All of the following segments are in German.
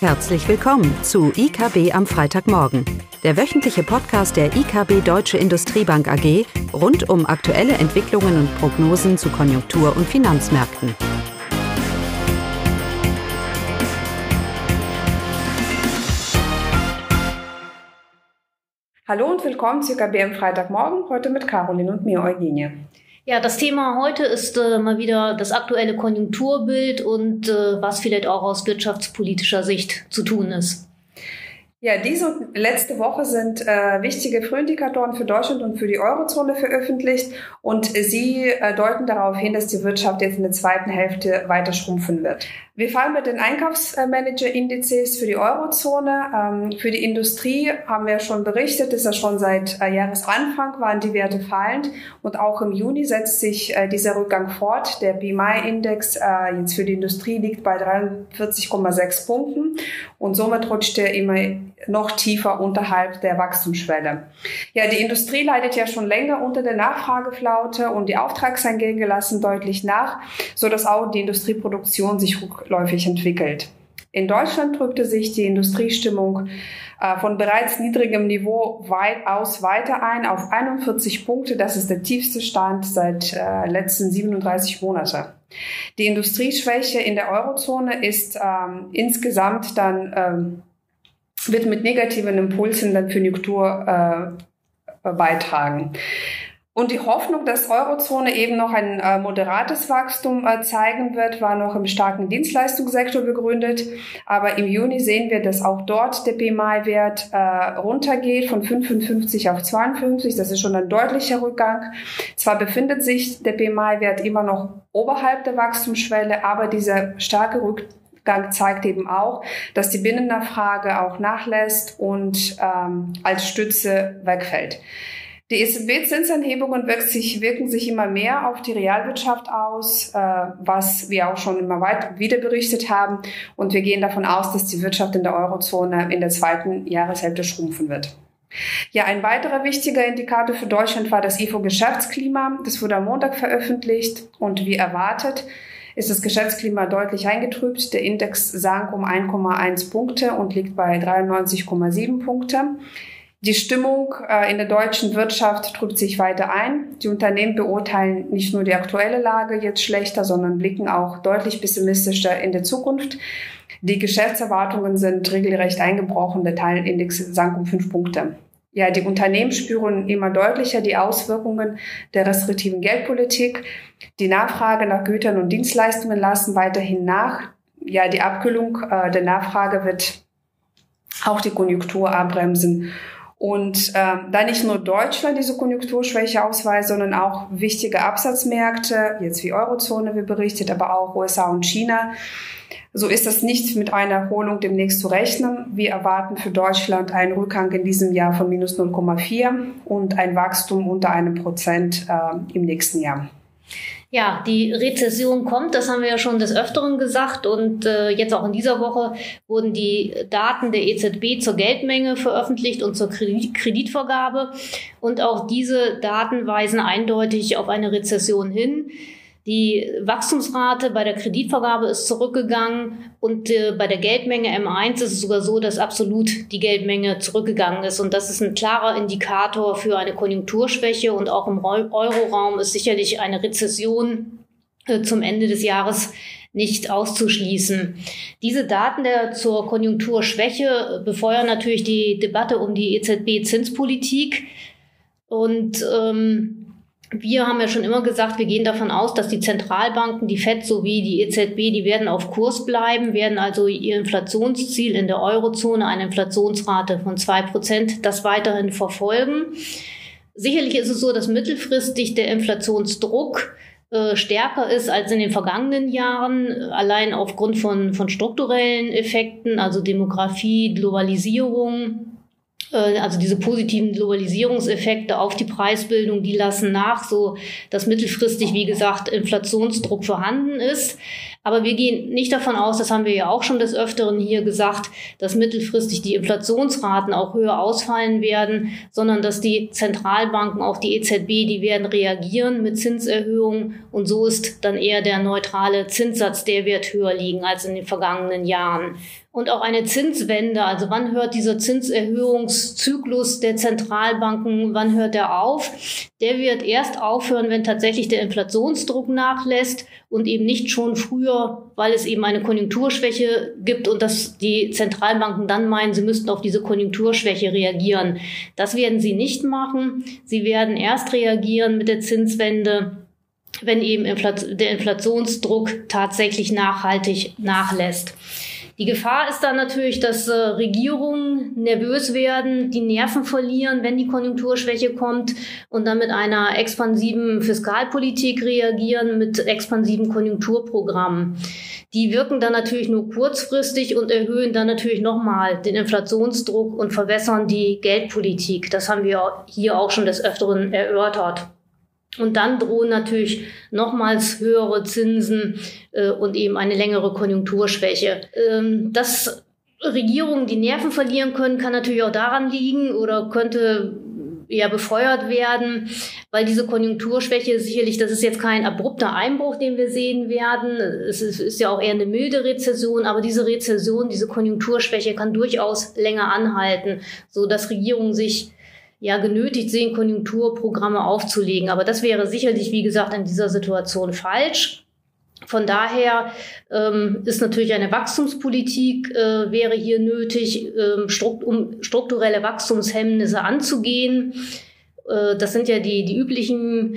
Herzlich willkommen zu IKB am Freitagmorgen, der wöchentliche Podcast der IKB Deutsche Industriebank AG rund um aktuelle Entwicklungen und Prognosen zu Konjunktur- und Finanzmärkten. Hallo und willkommen zu IKB am Freitagmorgen, heute mit Caroline und mir, Eugenie. Ja, das Thema heute ist äh, mal wieder das aktuelle Konjunkturbild und äh, was vielleicht auch aus wirtschaftspolitischer Sicht zu tun ist. Ja, diese letzte Woche sind äh, wichtige Frühindikatoren für Deutschland und für die Eurozone veröffentlicht und sie äh, deuten darauf hin, dass die Wirtschaft jetzt in der zweiten Hälfte weiter schrumpfen wird. Wir fallen mit den Einkaufsmanager-Indizes für die Eurozone. Ähm, für die Industrie haben wir schon berichtet, dass ja schon seit äh, Jahresanfang waren die Werte fallend und auch im Juni setzt sich äh, dieser Rückgang fort. Der PMI-Index äh, jetzt für die Industrie liegt bei 43,6 Punkten und somit rutscht er immer noch tiefer unterhalb der Wachstumsschwelle. Ja, die Industrie leidet ja schon länger unter der Nachfrageflaute und die Auftragseingänge lassen deutlich nach, so dass auch die Industrieproduktion sich rückläufig entwickelt. In Deutschland drückte sich die Industriestimmung äh, von bereits niedrigem Niveau weitaus weiter ein auf 41 Punkte. Das ist der tiefste Stand seit äh, letzten 37 Monate. Die Industrieschwäche in der Eurozone ist ähm, insgesamt dann ähm, wird mit negativen Impulsen für Konjunktur äh, beitragen. Und die Hoffnung, dass Eurozone eben noch ein äh, moderates Wachstum äh, zeigen wird, war noch im starken Dienstleistungssektor begründet. Aber im Juni sehen wir, dass auch dort der PMI-Wert äh, runtergeht von 55 auf 52. Das ist schon ein deutlicher Rückgang. Zwar befindet sich der PMI-Wert immer noch oberhalb der Wachstumsschwelle, aber dieser starke Rückgang zeigt eben auch, dass die Binnennachfrage auch nachlässt und ähm, als Stütze wegfällt. Die EZB-Zinsanhebungen wirken sich, wirken sich immer mehr auf die Realwirtschaft aus, äh, was wir auch schon immer weit wieder berichtet haben. Und wir gehen davon aus, dass die Wirtschaft in der Eurozone in der zweiten Jahreshälfte schrumpfen wird. Ja, ein weiterer wichtiger Indikator für Deutschland war das IFO-Geschäftsklima. Das wurde am Montag veröffentlicht und wie erwartet ist das Geschäftsklima deutlich eingetrübt. Der Index sank um 1,1 Punkte und liegt bei 93,7 Punkte. Die Stimmung äh, in der deutschen Wirtschaft trübt sich weiter ein. Die Unternehmen beurteilen nicht nur die aktuelle Lage jetzt schlechter, sondern blicken auch deutlich pessimistischer in der Zukunft. Die Geschäftserwartungen sind regelrecht eingebrochen. Der Teilindex sank um fünf Punkte. Ja, die Unternehmen spüren immer deutlicher die Auswirkungen der restriktiven Geldpolitik. Die Nachfrage nach Gütern und Dienstleistungen lassen weiterhin nach. Ja, die Abkühlung äh, der Nachfrage wird auch die Konjunktur abbremsen. Und ähm, da nicht nur Deutschland diese Konjunkturschwäche ausweist, sondern auch wichtige Absatzmärkte, jetzt wie Eurozone, wie berichtet, aber auch USA und China. So ist das nicht mit einer Erholung demnächst zu rechnen. Wir erwarten für Deutschland einen Rückgang in diesem Jahr von minus 0,4 und ein Wachstum unter einem Prozent äh, im nächsten Jahr. Ja, die Rezession kommt, das haben wir ja schon des Öfteren gesagt. Und äh, jetzt auch in dieser Woche wurden die Daten der EZB zur Geldmenge veröffentlicht und zur Kredit Kreditvergabe. Und auch diese Daten weisen eindeutig auf eine Rezession hin. Die Wachstumsrate bei der Kreditvergabe ist zurückgegangen und äh, bei der Geldmenge M1 ist es sogar so, dass absolut die Geldmenge zurückgegangen ist. Und das ist ein klarer Indikator für eine Konjunkturschwäche. Und auch im Euroraum ist sicherlich eine Rezession äh, zum Ende des Jahres nicht auszuschließen. Diese Daten der zur Konjunkturschwäche befeuern natürlich die Debatte um die EZB-Zinspolitik. Und ähm, wir haben ja schon immer gesagt, wir gehen davon aus, dass die Zentralbanken, die FED sowie die EZB, die werden auf Kurs bleiben, werden also ihr Inflationsziel in der Eurozone, eine Inflationsrate von zwei Prozent, das weiterhin verfolgen. Sicherlich ist es so, dass mittelfristig der Inflationsdruck äh, stärker ist als in den vergangenen Jahren, allein aufgrund von, von strukturellen Effekten, also Demografie, Globalisierung, also diese positiven Globalisierungseffekte auf die Preisbildung, die lassen nach, so dass mittelfristig, wie gesagt, Inflationsdruck vorhanden ist. Aber wir gehen nicht davon aus, das haben wir ja auch schon des Öfteren hier gesagt, dass mittelfristig die Inflationsraten auch höher ausfallen werden, sondern dass die Zentralbanken, auch die EZB, die werden reagieren mit Zinserhöhungen und so ist dann eher der neutrale Zinssatz, der wird höher liegen als in den vergangenen Jahren. Und auch eine Zinswende. Also wann hört dieser Zinserhöhungszyklus der Zentralbanken, wann hört er auf? Der wird erst aufhören, wenn tatsächlich der Inflationsdruck nachlässt und eben nicht schon früher, weil es eben eine Konjunkturschwäche gibt und dass die Zentralbanken dann meinen, sie müssten auf diese Konjunkturschwäche reagieren. Das werden sie nicht machen. Sie werden erst reagieren mit der Zinswende, wenn eben der Inflationsdruck tatsächlich nachhaltig nachlässt. Die Gefahr ist dann natürlich, dass äh, Regierungen nervös werden, die Nerven verlieren, wenn die Konjunkturschwäche kommt und dann mit einer expansiven Fiskalpolitik reagieren, mit expansiven Konjunkturprogrammen. Die wirken dann natürlich nur kurzfristig und erhöhen dann natürlich nochmal den Inflationsdruck und verwässern die Geldpolitik. Das haben wir hier auch schon des Öfteren erörtert. Und dann drohen natürlich nochmals höhere Zinsen äh, und eben eine längere Konjunkturschwäche. Ähm, dass Regierungen die Nerven verlieren können, kann natürlich auch daran liegen oder könnte ja befeuert werden, weil diese Konjunkturschwäche sicherlich, das ist jetzt kein abrupter Einbruch, den wir sehen werden. Es ist, ist ja auch eher eine milde Rezession, aber diese Rezession, diese Konjunkturschwäche kann durchaus länger anhalten, so dass Regierungen sich ja genötigt sehen, Konjunkturprogramme aufzulegen. Aber das wäre sicherlich, wie gesagt, in dieser Situation falsch. Von daher ähm, ist natürlich eine Wachstumspolitik äh, wäre hier nötig, ähm, strukt um strukturelle Wachstumshemmnisse anzugehen. Äh, das sind ja die, die üblichen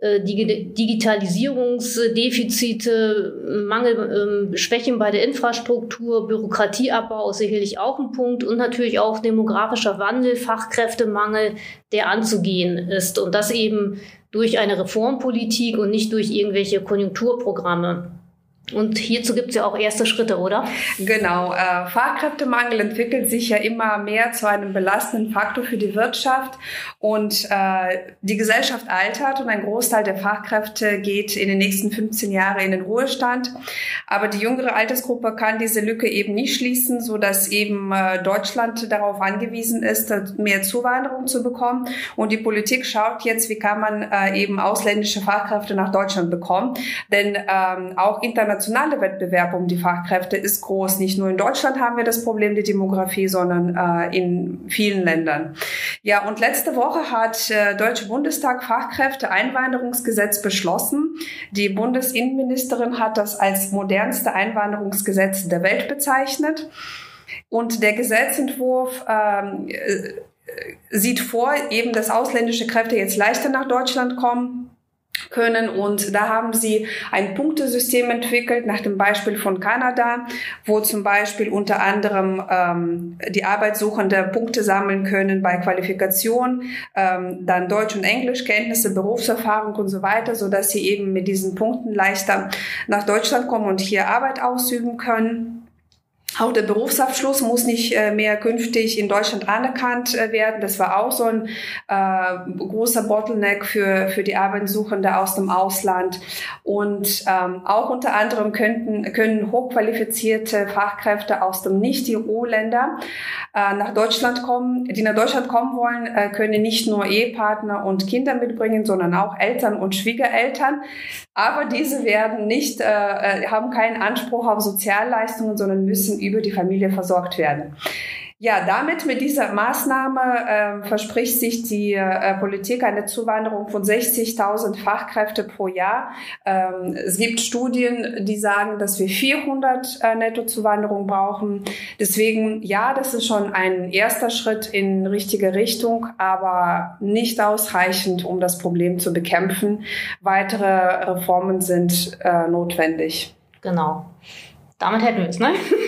Digitalisierungsdefizite, Mangel, ähm, Schwächen bei der Infrastruktur, Bürokratieabbau ist sicherlich auch ein Punkt und natürlich auch demografischer Wandel, Fachkräftemangel, der anzugehen ist und das eben durch eine Reformpolitik und nicht durch irgendwelche Konjunkturprogramme. Und hierzu gibt es ja auch erste Schritte, oder? Genau. Äh, Fachkräftemangel entwickelt sich ja immer mehr zu einem belastenden Faktor für die Wirtschaft. Und äh, die Gesellschaft altert und ein Großteil der Fachkräfte geht in den nächsten 15 Jahren in den Ruhestand. Aber die jüngere Altersgruppe kann diese Lücke eben nicht schließen, so dass eben äh, Deutschland darauf angewiesen ist, mehr Zuwanderung zu bekommen. Und die Politik schaut jetzt, wie kann man äh, eben ausländische Fachkräfte nach Deutschland bekommen. Denn ähm, auch international internationale Wettbewerb um die Fachkräfte ist groß. Nicht nur in Deutschland haben wir das Problem der Demografie, sondern äh, in vielen Ländern. Ja, und letzte Woche hat äh, Deutsche Bundestag Fachkräfte-Einwanderungsgesetz beschlossen. Die Bundesinnenministerin hat das als modernste Einwanderungsgesetz der Welt bezeichnet. Und der Gesetzentwurf ähm, äh, sieht vor, eben, dass ausländische Kräfte jetzt leichter nach Deutschland kommen können. Und da haben sie ein Punktesystem entwickelt nach dem Beispiel von Kanada, wo zum Beispiel unter anderem ähm, die Arbeitssuchende Punkte sammeln können bei Qualifikation, ähm, dann Deutsch- und Englischkenntnisse, Berufserfahrung und so weiter, so dass sie eben mit diesen Punkten leichter nach Deutschland kommen und hier Arbeit ausüben können. Auch der Berufsabschluss muss nicht äh, mehr künftig in Deutschland anerkannt äh, werden. Das war auch so ein äh, großer Bottleneck für, für die Arbeitssuchende aus dem Ausland. Und ähm, auch unter anderem könnten, können hochqualifizierte Fachkräfte aus dem Nicht-EU-Länder äh, nach Deutschland kommen. Die nach Deutschland kommen wollen, äh, können nicht nur Ehepartner und Kinder mitbringen, sondern auch Eltern und Schwiegereltern. Aber diese werden nicht, äh, äh haben keinen Anspruch auf Sozialleistungen, sondern müssen über die Familie versorgt werden. Ja, damit mit dieser Maßnahme äh, verspricht sich die äh, Politik eine Zuwanderung von 60.000 Fachkräfte pro Jahr. Ähm, es gibt Studien, die sagen, dass wir 400 äh, Nettozuwanderung brauchen. Deswegen, ja, das ist schon ein erster Schritt in richtige Richtung, aber nicht ausreichend, um das Problem zu bekämpfen. Weitere Reformen sind äh, notwendig. Genau. Damit hätten wir es, ne?